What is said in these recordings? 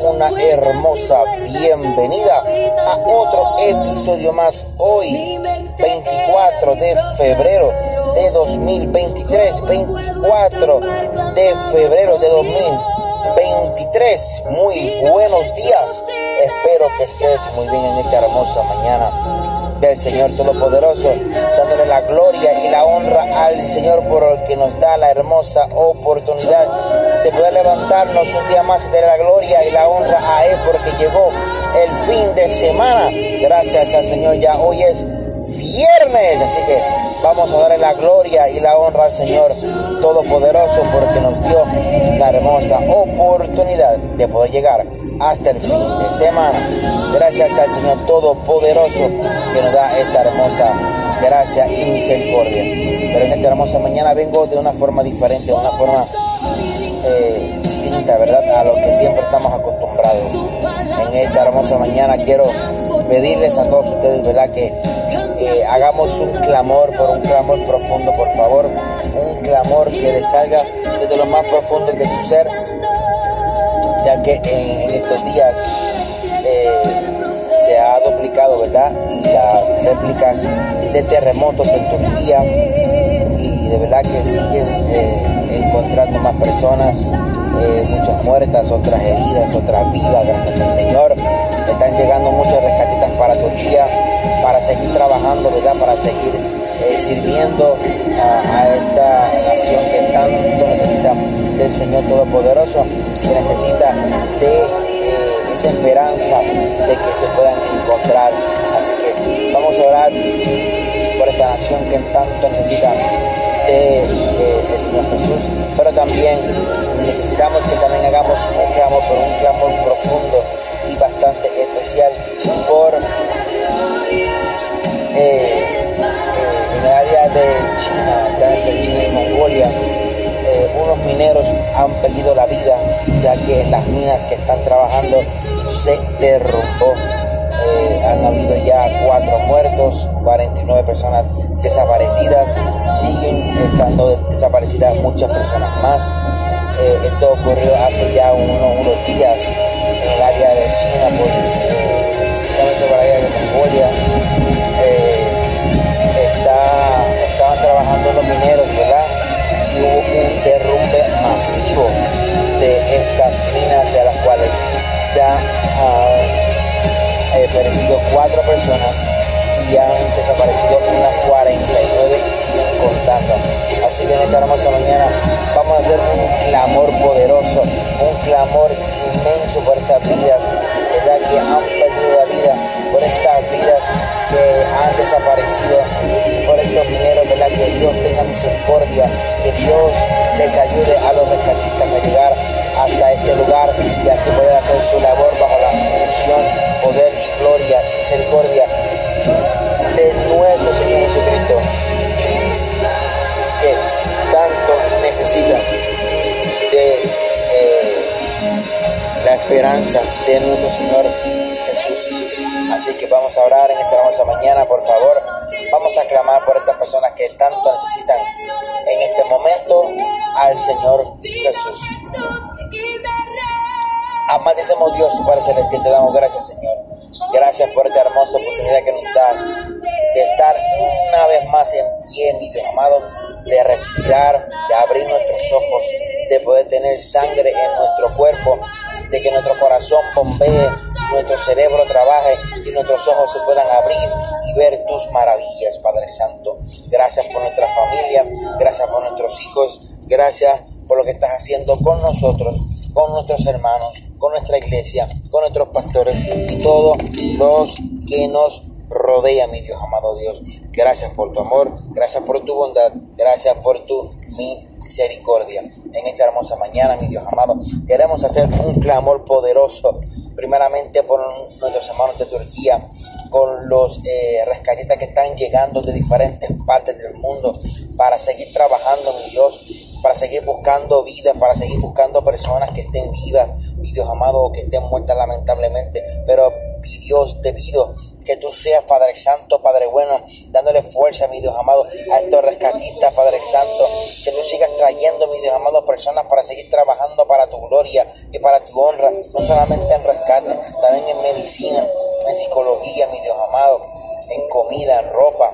Una hermosa bienvenida a otro episodio más hoy, 24 de febrero de 2023, 24 de febrero de 2023. Muy buenos días. Espero que estés muy bien en esta hermosa mañana del Señor Todopoderoso, dándole la gloria y la honra al Señor por el que nos da la hermosa oportunidad de poder levantarnos un día más darle la gloria y la honra a Él porque llegó el fin de semana. Gracias al Señor, ya hoy es viernes, así que vamos a darle la gloria y la honra al Señor Todopoderoso porque nos dio la hermosa oportunidad de poder llegar hasta el fin de semana. Gracias al Señor Todopoderoso que nos da esta hermosa gracia y misericordia. Pero en esta hermosa mañana vengo de una forma diferente, de una forma eh, distinta, ¿verdad? A lo que siempre estamos acostumbrados. En esta hermosa mañana quiero pedirles a todos ustedes, ¿verdad? Que eh, hagamos un clamor, por un clamor profundo, por favor. Un clamor que les salga desde lo más profundo de su ser, ya que en, estos días eh, se ha duplicado, ¿verdad? Las réplicas de terremotos en Turquía y de verdad que siguen eh, encontrando más personas, muchas muertas, otras heridas, otras vivas, gracias al Señor. Están llegando muchos rescatistas para Turquía para seguir trabajando, ¿verdad? Para seguir eh, sirviendo a, esta nación que tanto necesita del Señor Todopoderoso, que necesita de eh, esa esperanza de que se puedan encontrar. Así que vamos a orar por esta nación que tanto necesita de, de, del Señor Jesús, pero también necesitamos que también hagamos un clamor, por un clamor profundo y bastante especial por en el área de China, entre China y Mongolia, eh, unos mineros han perdido la vida ya que las minas que están trabajando se derrumbó. Eh, han habido ya cuatro muertos, 49 personas desaparecidas, siguen estando desaparecidas muchas personas más. Eh, esto ocurrió hace ya unos, días en el área de China, específicamente por el área de Mongolia. Mineros, ¿verdad? Y hubo un derrumbe masivo de estas minas de las cuales ya han eh, cuatro personas y han desaparecido unas 49 y siguen contando. Así que en esta hermosa mañana vamos a hacer un clamor poderoso, un clamor inmenso por estas vidas, ¿verdad? Que han que han desaparecido y por estos mineros, ¿verdad? Que Dios tenga misericordia, que Dios les ayude a los rescatistas a llegar hasta este lugar y así poder hacer su labor bajo la unción, poder y gloria, misericordia de nuestro Señor Jesucristo, que tanto necesita de eh, la esperanza de nuestro Señor. Así que vamos a orar en esta hermosa mañana, por favor. Vamos a clamar por estas personas que tanto necesitan en este momento al Señor Jesús. Amadísimo Dios, Padre Celestial, te damos gracias, Señor. Gracias por esta hermosa oportunidad que nos das de estar una vez más en pie, mi Dios amado, de respirar, de abrir nuestros ojos, de poder tener sangre en nuestro cuerpo, de que nuestro corazón bombee, nuestro cerebro trabaje y nuestros ojos se puedan abrir y ver tus maravillas, Padre Santo. Gracias por nuestra familia, gracias por nuestros hijos, gracias por lo que estás haciendo con nosotros, con nuestros hermanos, con nuestra iglesia, con nuestros pastores y todos los que nos rodean, mi Dios, amado Dios. Gracias por tu amor, gracias por tu bondad, gracias por tu misericordia. En esta hermosa mañana, mi Dios amado, queremos hacer un clamor poderoso, primeramente por nuestros hermanos de Turquía, con los eh, rescatistas que están llegando de diferentes partes del mundo para seguir trabajando, mi Dios, para seguir buscando vida, para seguir buscando personas que estén vivas, mi Dios amado, o que estén muertas lamentablemente. Pero, mi Dios, te pido que tú seas, Padre Santo, Padre bueno, dándole fuerza, mi Dios amado, a estos rescatistas, Padre Santo, que tú sigas trayendo, mi Dios amado, personas para seguir trabajando para tu gloria y para tu honra, no solamente en rescate, también en medicina, en psicología, mi Dios amado, en comida, en ropa,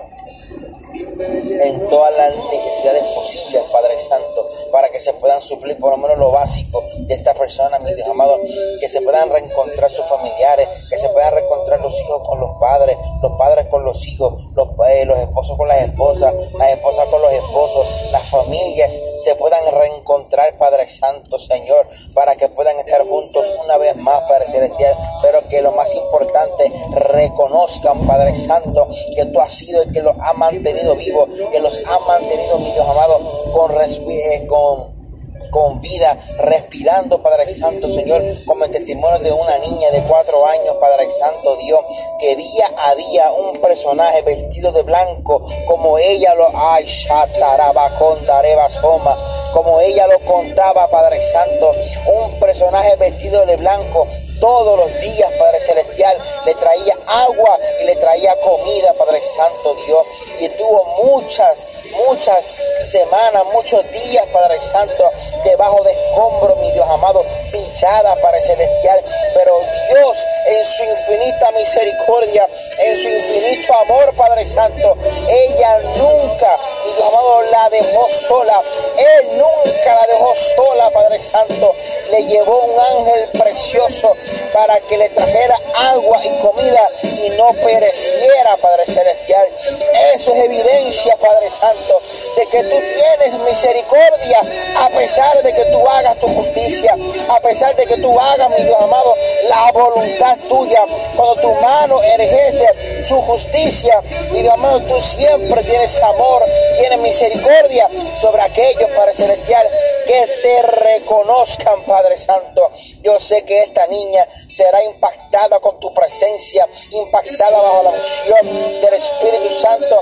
en todas las necesidades posibles, Padre Santo, para que se puedan suplir por lo menos lo básico de esta persona, mi Dios amado, que se puedan reencontrar sus familiares, que se puedan reencontrar los hijos con los padres, los padres con los hijos, los, eh, los esposos con las esposas, las esposas con los esposos, las familias se puedan reencontrar, Padre Santo, Señor, para que puedan estar juntos una vez más, Padre Celestial, pero que lo más importante, reconozcan, Padre Santo, que tú has sido el que los ha mantenido vivos, que los ha mantenido, mi Dios amado, con, eh, con con vida, respirando, Padre Santo, Señor, como el testimonio de una niña de cuatro años, Padre Santo, Dios, que día a día un personaje vestido de blanco, como ella lo, ay, soma, como ella lo contaba, Padre Santo, un personaje vestido de blanco todos los días, Padre Celestial, le traía agua y le traía comida, Padre Santo Dios. Y tuvo muchas, muchas semanas, muchos días, Padre Santo, debajo de escombros, mi Dios amado, pichada, Padre Celestial. Pero Dios, en su infinita misericordia, en su infinito amor, Padre Santo, ella nunca, mi Dios amado, la dejó sola. Él nunca la dejó sola, Padre Santo. Le llevó un ángel precioso para que le trajera agua y comida y no pereciera, Padre Celestial. Eso es evidencia, Padre Santo, de que tú tienes misericordia a pesar de que tú hagas tu justicia, a pesar de que tú hagas, mi Dios amado, la voluntad tuya. Cuando tu mano ejerce su justicia, mi Dios amado, tú siempre tienes amor, tienes misericordia sobre aquellos, Padre Celestial, que te reconozcan, Padre Santo. Yo sé que esta niña será impactada con tu presencia, impactada bajo la unción del Espíritu Santo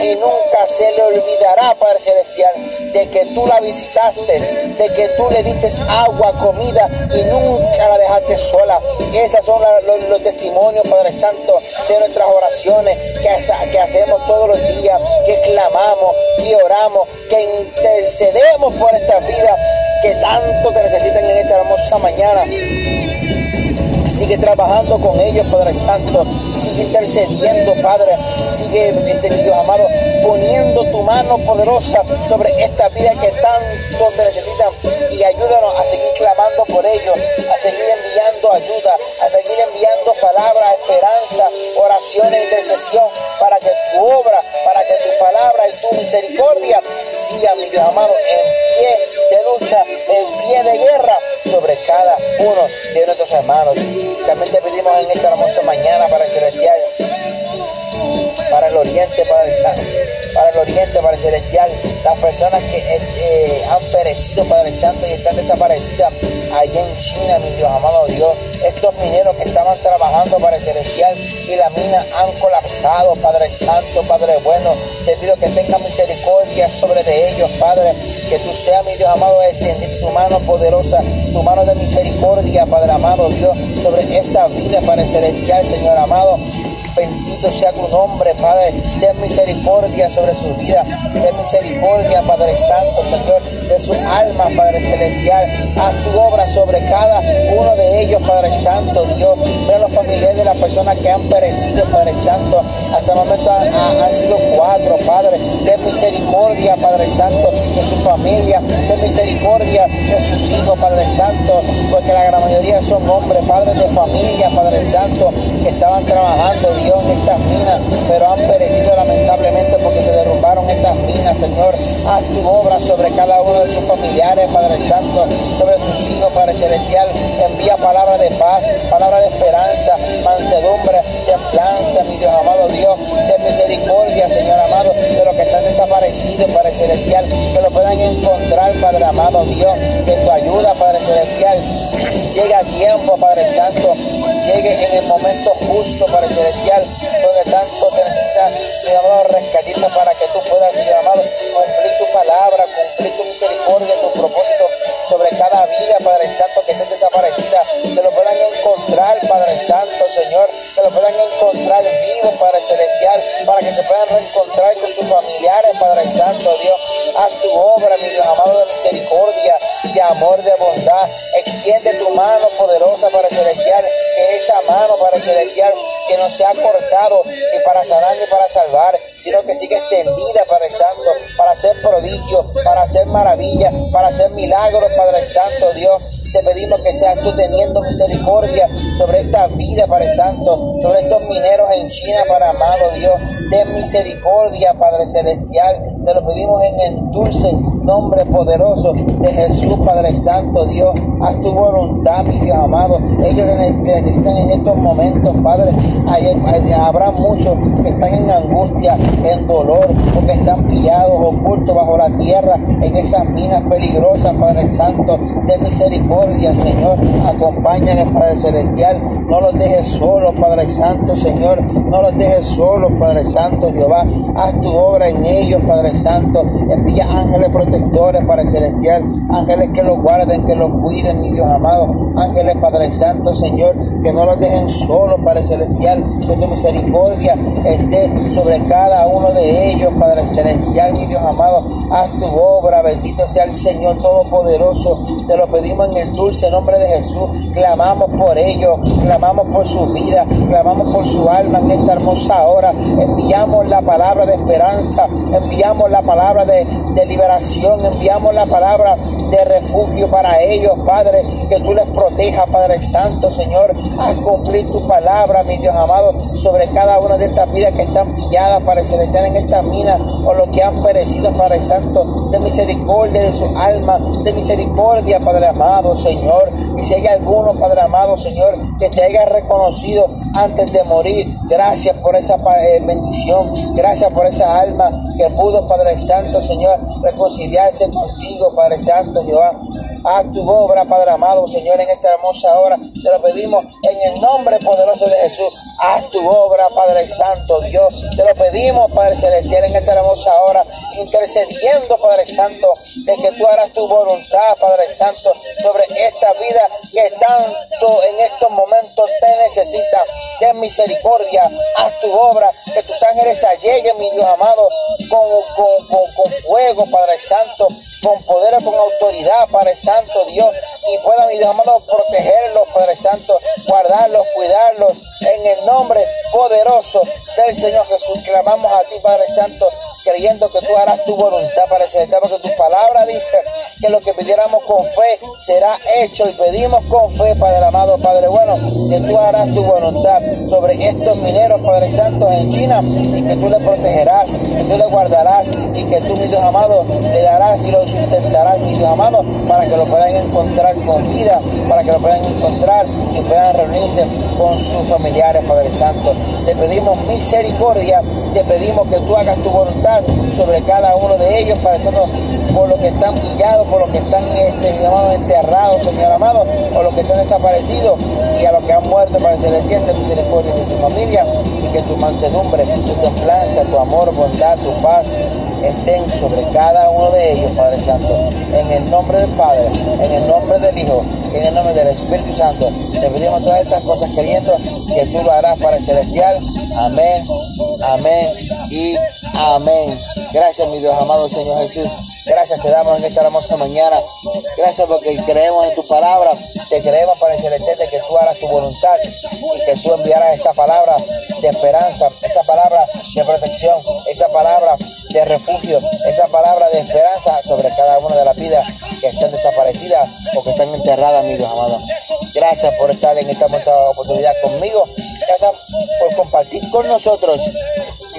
y nunca se le olvidará, Padre Celestial, de que tú la visitaste, de que tú le diste agua, comida y nunca la dejaste sola. Esos son los, testimonios, Padre Santo, de nuestras oraciones que, que hacemos todos los días, que clamamos, y oramos, que intercedemos por esta vida que tanto te necesitan en esta hermosa mañana. Sigue trabajando con ellos, Padre Santo. Sigue intercediendo, Padre. Sigue, este mi Dios amado, poniendo tu mano poderosa sobre esta vida que tanto te necesitan. Y ayúdanos a seguir clamando por ellos, a seguir enviando ayuda, a seguir enviando palabras, esperanza, oraciones, intercesión, para que tu obra, para que tu palabra y tu misericordia siga, mi Dios amado, en pie de lucha, en pie de guerra sobre cada uno de nuestros hermanos. También te pedimos en esta hermosa mañana para el celestial, para el oriente, para el para el oriente, para el celestial, las personas que eh, eh, han perecido, Padre Santo, y están desaparecidas allá en China, mi Dios, amado Dios, estos mineros que estaban trabajando para el celestial y la mina han colapsado, Padre Santo, Padre bueno, te pido que tenga misericordia sobre de ellos, Padre, que tú seas, mi Dios amado, extendido tu mano poderosa, tu mano de misericordia, Padre amado Dios, sobre esta vida, Padre celestial, Señor amado, Bendito sea tu nombre, Padre. Ten misericordia sobre su vida. Ten misericordia, Padre Santo, Señor, de su alma, Padre Celestial. Haz tu obra sobre cada uno de ellos, Padre Santo, Dios. Ve los familiares de las personas que han perecido, Padre Santo. Hasta el momento han, sido cuatro, Padre. Ten misericordia, Padre Santo, de su familia. Ten misericordia de sus hijos, Padre Santo. Porque la gran mayoría son hombres, padres de familia, Padre Santo, que estaban trabajando, Dios Estas minas, pero han perecido lamentablemente porque se derrumbaron estas minas, Señor. Haz tu obra sobre cada uno de sus familiares, Padre Santo, sobre sus hijos, Padre Celestial. Envía palabra de paz, palabra de esperanza, mansedumbre, templanza, mi Dios amado Dios, de misericordia, Señor amado, de los que están desaparecidos, Padre Celestial, que lo puedan encontrar, Padre amado Dios, que tu ayuda, Padre Celestial, llegue a tiempo, Padre Santo, en el momento justo, Padre Celestial, donde tanto se necesita, mi amado, rescatista para que tú puedas, mi amado, cumplir tu palabra, cumplir tu misericordia, tu propósito sobre cada vida, Padre Santo, que esté desaparecida, que lo puedan encontrar, Padre Santo, Señor, que lo puedan encontrar vivo, Padre Celestial, para que se puedan reencontrar con sus familiares, Padre Santo, Dios, haz tu obra, mi Dios amado, de misericordia, de amor, de bondad, extiende tu mano poderosa, Padre Celestial, esa mano, Padre Celestial, que no se ha cortado ni para sanar ni para salvar, sino que sigue extendida, Padre Santo, para hacer prodigios, para hacer maravillas, para hacer milagros, Padre Santo, Dios. Te pedimos que seas tú teniendo misericordia sobre esta vida, Padre Santo, sobre estos mineros en China, para amado Dios. Ten misericordia, Padre Celestial. Te lo pedimos en el dulce nombre poderoso de Jesús, Padre Santo, Dios. Haz tu voluntad, mi Dios amado. Ellos necesitan en estos momentos, Padre. habrá muchos que están en angustia, en dolor, porque están pillados, ocultos bajo la tierra, en esas minas peligrosas, Padre Santo. De misericordia, Señor. Acompáñales, Padre Celestial. No los dejes solos, Padre Santo, Señor. No los dejes solos, Padre Santo, Jehová. Haz tu obra en ellos, Padre Santo. Envía ángeles protectores, Padre Celestial. Ángeles que los guarden, que los cuiden, mi Dios amado. Ángeles, Padre Santo, Señor, que no los dejen solos, Padre Celestial. Que tu misericordia esté sobre cada uno de ellos, Padre Celestial, mi Dios amado. Haz tu obra, bendito sea el Señor Todopoderoso. Te lo pedimos en el dulce nombre de Jesús. Clamamos por ellos, clamamos por su vida, clamamos por su alma en esta hermosa hora. Enviamos la palabra de esperanza, enviamos la palabra de, liberación, enviamos la palabra de refugio para ellos, Padre, que tú les protejas, Padre Santo, Señor, a cumplir tu palabra, mi Dios amado, sobre cada una de estas vidas que están pilladas, Padre Celestial, en esta mina, o los que han perecido, Padre Santo, de misericordia de su alma, de misericordia, Padre amado, Señor, y si hay alguno, Padre amado, Señor, que te haya reconocido antes de morir, gracias por esa eh, bendición, gracias por esa alma que pudo, Padre Santo, Señor, reconciliarse contigo, Padre Santo, Jehová. Haz tu obra, Padre amado, Señor, en esta hermosa hora. Te lo pedimos en el nombre poderoso de Jesús. Haz tu obra, Padre Santo, Dios. Te lo pedimos, Padre Celestial, en esta hermosa hora, intercediendo, Padre Santo, de que tú harás tu voluntad, Padre Santo, sobre esta vida que tanto en estos momentos te necesita. Ten misericordia, haz tu obra, que tus ángeles alleguen, mi Dios amado, con, con, con, con fuego, Padre Santo, con poder, con autoridad, Padre Santo, Dios, y pueda, mi Dios protegerlos, Padre Santo, guardarlos, cuidarlos, en el nombre poderoso del Señor Jesús. Clamamos a ti, Padre Santo, creyendo que tú harás tu voluntad, Padre Celestial, porque tu palabra dice que lo que pidiéramos con fe será hecho y pedimos con fe, Padre amado, Padre bueno, que tú harás tu voluntad sobre estos mineros, Padre Santo, en China y que tú les protegerás, que tú les guardarás y que tú, mi Dios amado, le darás y lo sustentarás, mi Dios amado, para que lo puedan encontrar con vida, para que lo puedan encontrar y puedan reunirse con sus familiares, Padre Santo. Te pedimos misericordia, te pedimos que tú hagas tu voluntad sobre cada uno de ellos, Padre Santo, por los que están pillados, por los que están este, enterrados, Señor amado, o los que están desaparecidos y a los que han muerto, Padre Celestial, ten misericordia de su familia y que tu mansedumbre, tu templanza, tu amor, bondad, tu paz estén sobre cada uno de ellos, Padre Santo. En el nombre del Padre, en el nombre del Hijo, en el nombre del Espíritu Santo, te pedimos todas estas cosas queriendo que tú lo harás para el celestial. Amén, amén y amén. Gracias, mi Dios amado Señor Jesús. Gracias te damos en esta hermosa mañana. Gracias porque creemos en tu palabra. Te creemos, Padre Celestial, de que tú harás tu voluntad y que tú enviarás esa palabra de esperanza, esa palabra de protección, esa palabra de refugio, esa palabra de esperanza sobre cada una de las vidas que están desaparecidas o que están enterradas, mi Dios amado. Gracias por estar en esta oportunidad conmigo. Gracias por compartir con nosotros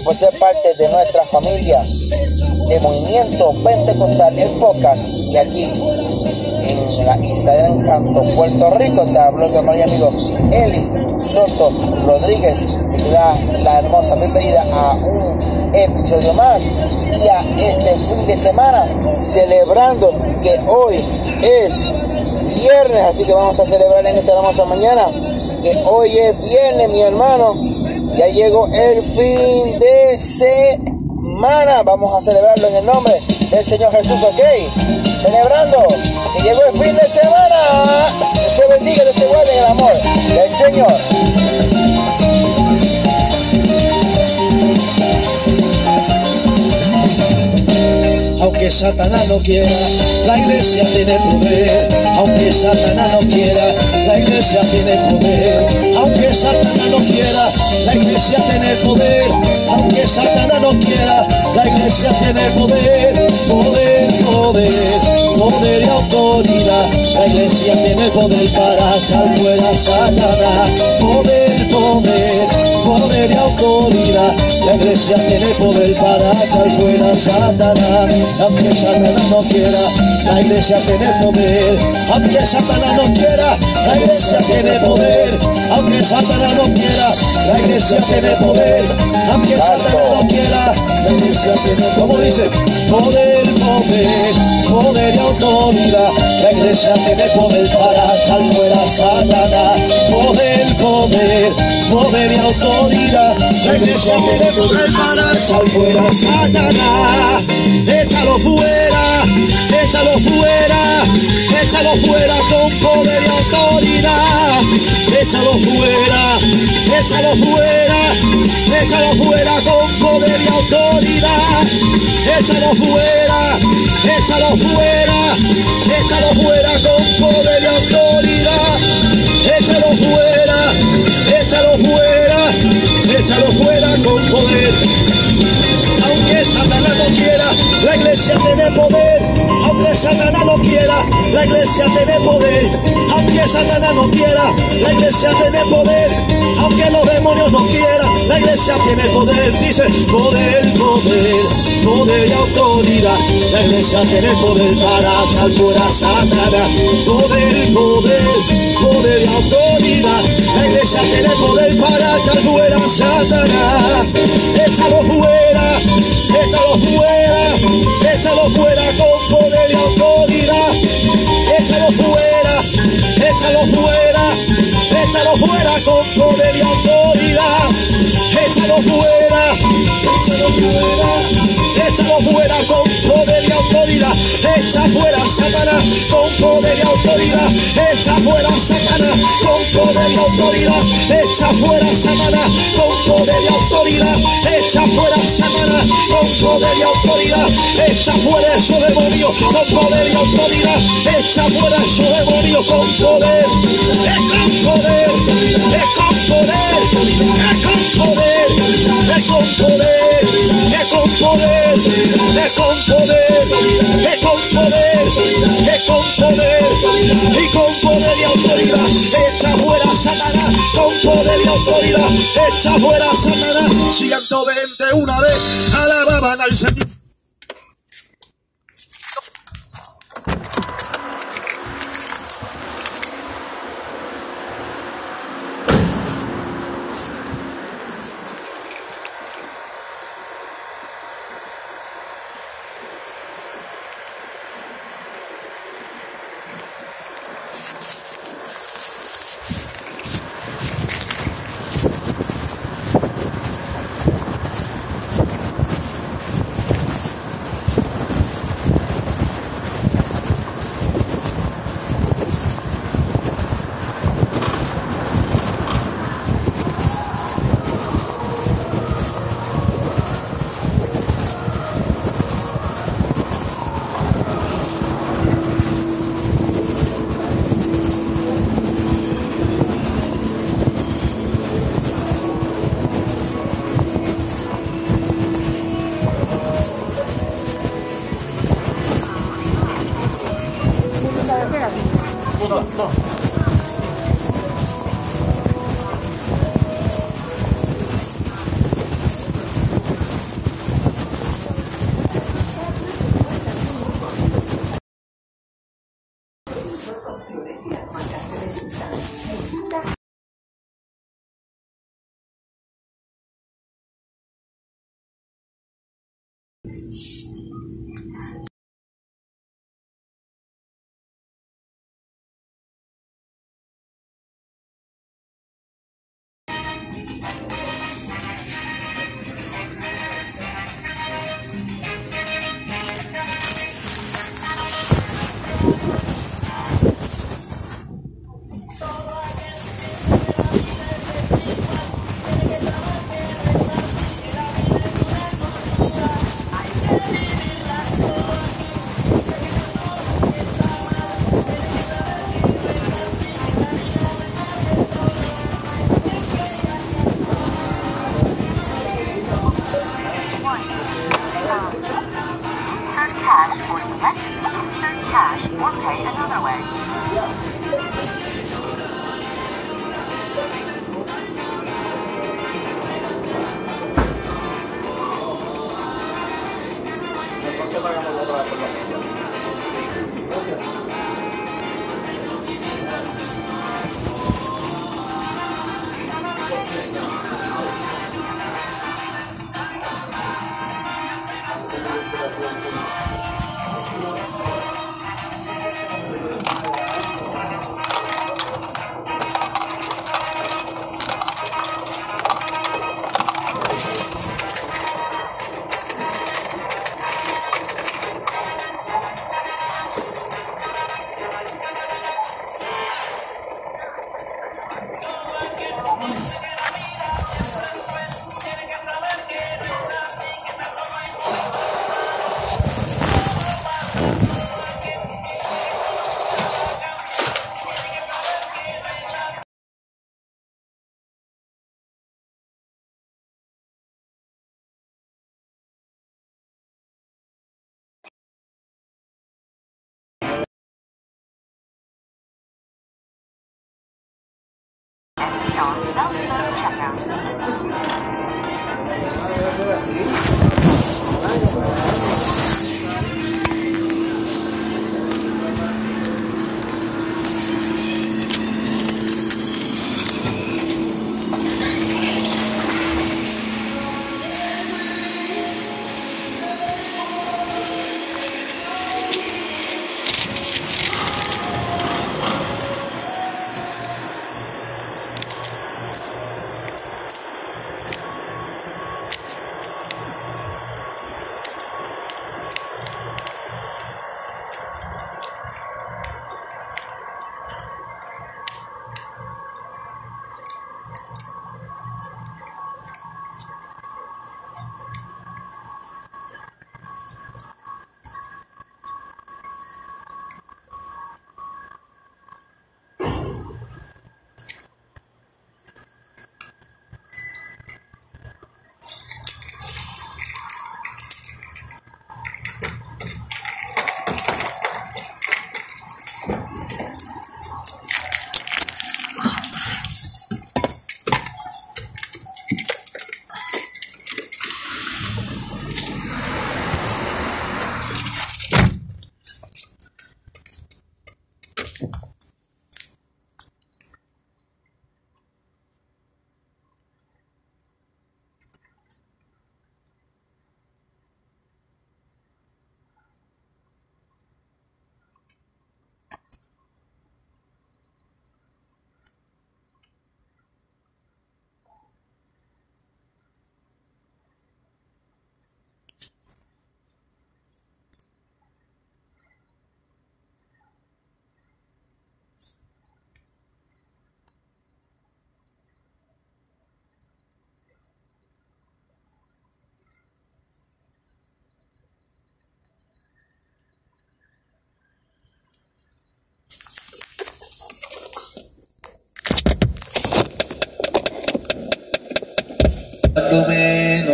por ser parte de nuestra familia de Movimiento Pentecostal en Podcast y aquí en la isla de Encanto, Puerto Rico, te habló tu hermano y amigo Elis Soto Rodríguez y da la hermosa bienvenida a un episodio más y a este fin de semana celebrando que hoy es viernes, así que vamos a celebrar en esta hermosa mañana que hoy es viernes mi hermano ya llegó el fin de semana. Vamos a celebrarlo en el nombre del Señor Jesús, ¿ok? Celebrando que llegó el fin de semana. Te bendiga, te guarde en el amor del Señor. Aunque Satanás no quiera, la iglesia tiene poder. Aunque Satanás no quiera, la iglesia tiene poder. Aunque Satanás no quiera, la iglesia tiene poder. Aunque Satanás no quiera, la iglesia tiene poder. Poder, poder, poder y autoridad. La iglesia tiene poder para echar fuera Satanás. Poder, poder, iglesia tiene poder para echar fuera a Satanás. Aunque Satanás no quiera, la iglesia tiene poder. Aunque Satanás no quiera, la iglesia tiene poder. Aunque Satanás no quiera, la iglesia tiene poder. Aunque Satanás no quiera, la iglesia tiene poder. Como dice, poder, poder, poder y autoridad. La iglesia tiene poder para echar fuera a Satanás. Poder, poder, y autoridad. Tiene poder para echar fuera Satanás. Échalo fuera, échalo fuera, échalo fuera con poder y autoridad. Échalo fuera, échalo fuera, échalo fuera con poder y autoridad. Échalo fuera, échalo fuera, échalo fuera con poder y autoridad. Échalo fuera, échalo fuera, échalo fuera con poder. Aunque Satanás no quiera, la iglesia tiene poder. Aunque Satanás no quiera, la iglesia tiene poder. Aunque Satanás no quiera, la iglesia tiene poder. Aunque los demonios no quieran, iglesia tiene poder. Dice poder, poder, poder y autoridad. La iglesia tiene poder para echar fuera Satanás. Poder, poder, poder y autoridad. La iglesia tiene poder para echar fuera Satanás. Échalo fuera, échalo fuera, échalo fuera con poder y autoridad. Échalo fuera, échalo fuera, échalo fuera con poder y autoridad. Échalo fuera, échalo fuera, échalo fuera con poder y autoridad. Echa fuera Satanás con poder y autoridad. Echa fuera Satanás con poder y autoridad. Echa fuera Satanás con poder y autoridad. Echa fuera Satanás con poder y autoridad. Echa fuera esos demonios con poder y autoridad. Echa fuera esos demonios con poder. Poder. Es con poder. Es con poder. Es con poder. Y con poder y autoridad. Echa fuera Satanás con poder y autoridad. Echa fuera Satanás. 120 una vez. Alababan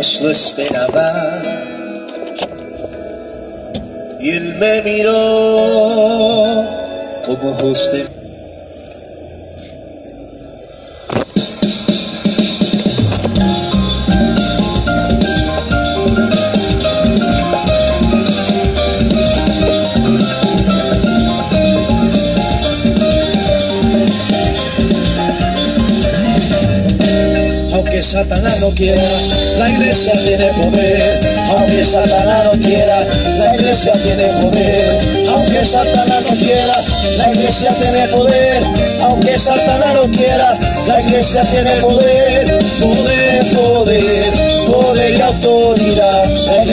menos lo esperaba. Y él me miró como. Aunque Satanás no quiera, la iglesia tiene poder. Aunque Satanás no quiera, la iglesia tiene poder. Aunque Satanás no quiera, la iglesia tiene poder. Aunque Satanás no quiera, la iglesia tiene poder. Poder, poder, poder y autoridad.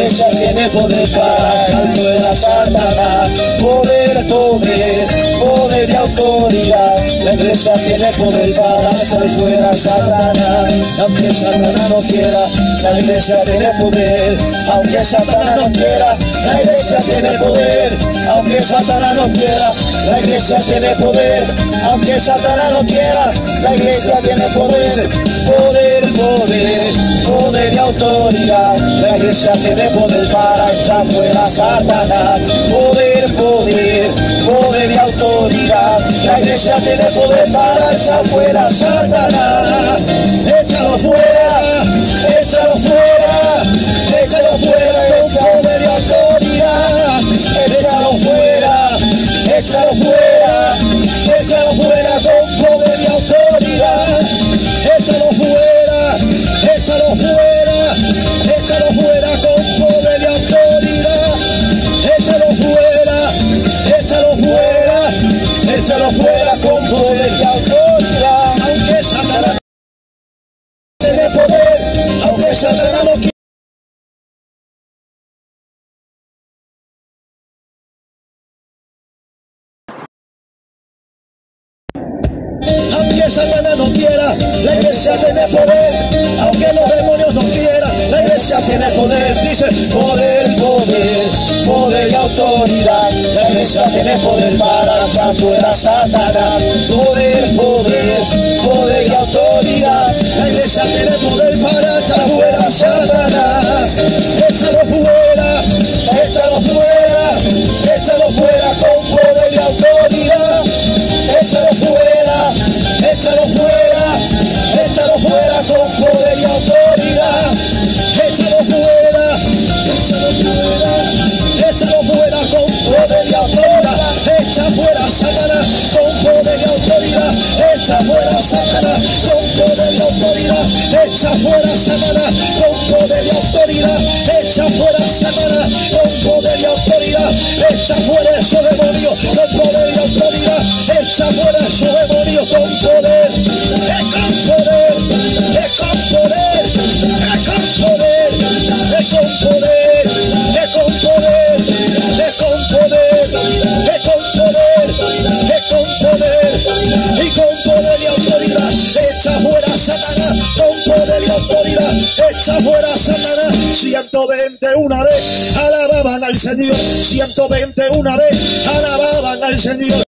La iglesia tiene poder para echar fuera Satanás. Poder, poder, poder y autoridad. La iglesia tiene poder para echar fuera Satanás. Aunque Satanás no quiera, la iglesia tiene poder. Aunque Satanás no quiera, la iglesia tiene poder. Aunque Satanás no quiera, la iglesia tiene poder. Aunque Satanás no quiera, la iglesia tiene poder. Poder, poder, poder y autoridad. La iglesia tiene poder para echar fuera Satanás. Poder, poder, poder y autoridad. La iglesia tiene poder para echar fuera Satanás. Échalo fuera, échalo fuera, la iglesia tiene poder. Aunque los demonios no quieran, la iglesia tiene poder. Dice poder, poder, poder y autoridad. La iglesia tiene poder para echar fuera Satanás. Poder, poder, poder y autoridad. La iglesia tiene poder para Echa fuera Satanás con poder y autoridad. Echa fuera Satanás con poder y autoridad. Echa fuera Satanás con poder y autoridad. Echa fuera Señor. 120 una vez alababan al Señor.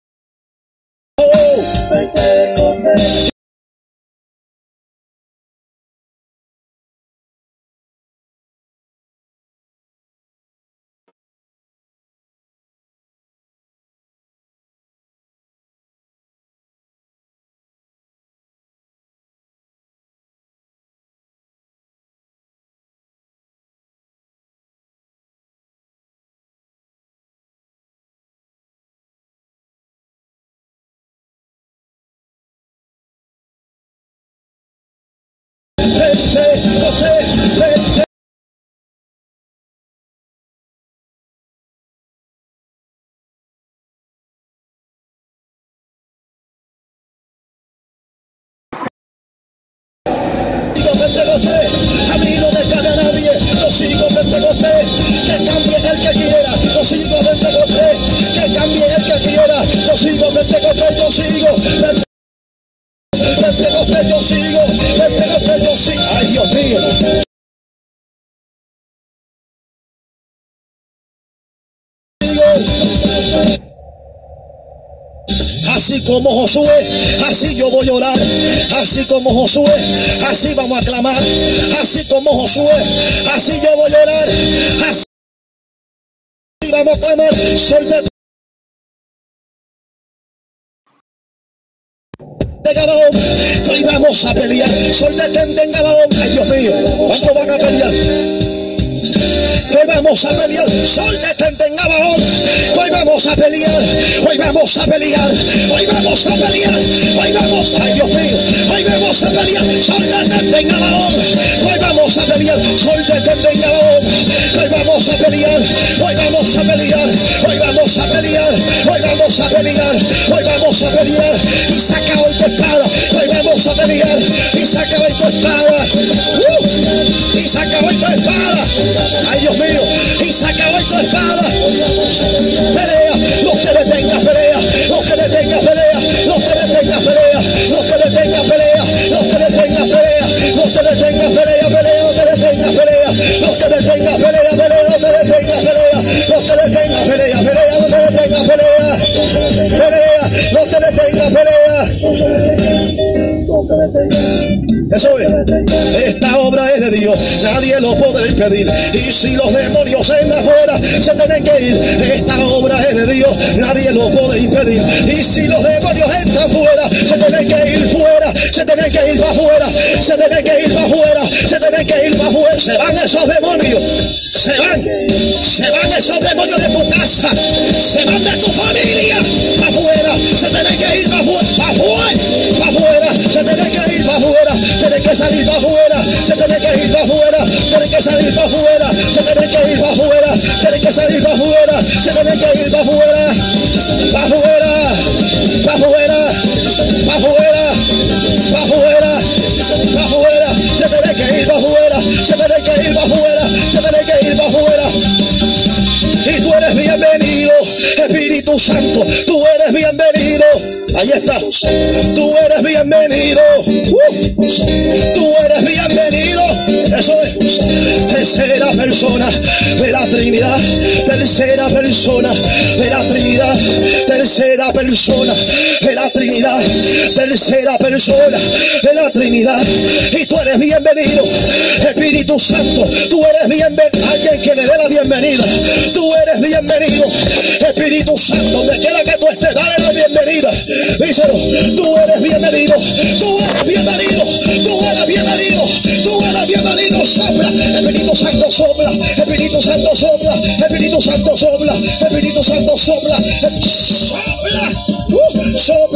Que cambie el que quiera, yo sigo Pentecostés, yo sigo Pentecostés. Yo sigo, Pentecostés yo sigo. Ay Dios mío. Así como Josué, así yo voy a orar. Así como Josué, así vamos a clamar. Así como Josué, así yo voy a orar. Así vamos a clamar. Soy de de Gabaón, hoy vamos a pelear. Sol detente en Gabaón. Ay, Dios mío, ¿cuánto van a pelear? Hoy vamos a pelear. Sol en hoy vamos a pelear. Hoy vamos a pelear. Hoy vamos a pelear. Hoy vamos, ay Dios mío. Hoy vamos a pelear. Sol detente en hoy vamos a pelear. Sol en hoy vamos a pelear. Hoy vamos a pelear. Hoy vamos a pelear. Hoy vamos a pelear. Hoy vamos a pelear. Y saca hoy tu espada. Hoy vamos a pelear. Y saca hoy tu espada. Uh, y saca hoy tu espada. Dios mío. Y saca hoy tu espada. Pelea. No te detengas, pelea. No te detengas, pelea. No te detengas, pelea. No te detengas, pelea. No te detengas, pelea. No te detengas, pelea, pelea. No te detengas, pelea. No te detengas, pelea, pelea. No te detengas, pelea. No te detengas, pelea, pelea. No te detengas, pelea. Pelea. No te detengas, pelea. Eso es. Dios. Nadie lo puede impedir. Y si los demonios en afuera se tienen que ir. Esta obra es de Dios. Nadie lo puede impedir. Y si los demonios entran fuera, se tienen que ir fuera. Se tienen que ir para afuera. Se tienen que ir para afuera. Se tienen que ir para afuera. Se van esos demonios. Se van. Se van esos demonios de tu casa. Se van de tu familia. Para afuera. Se tienen que ir afuera. Afuera. Afuera. Se tienen que ir para afuera. Tienen que salir para afuera. Se tienen que ir para afuera. Tienen que salir para afuera. Se tienen que ir para afuera. Tienen que salir para afuera. Se tienen que ir para afuera. Para afuera. Para afuera. Para afuera. Para afuera. Para afuera. Se tienen que ir para afuera. Se tienen que ir para afuera. Se tienen que ir para afuera. Y tú eres bienvenido, Espíritu Santo, tú eres bienvenido. Ahí está. Tú eres bienvenido. Uh. Tercera persona de la Trinidad. Tercera persona de la Trinidad. Tercera persona de la Trinidad. Tercera persona de la Trinidad. Y tú eres bienvenido. Espíritu Santo, tú eres bienvenido. Alguien que le dé la bienvenida. Tú eres bienvenido. Espíritu Santo, donde quiera que tú estés, dale la bienvenida. Díselo, tú eres bienvenido. Tú eres bienvenido. Tú eres bienvenido. Eres bienvenido. Sopla. Espíritu Santo sopla. Espíritu Santo sopla. Espíritu Santo sopla. Espíritu Santo sopla. Sopla. Uh, sopla.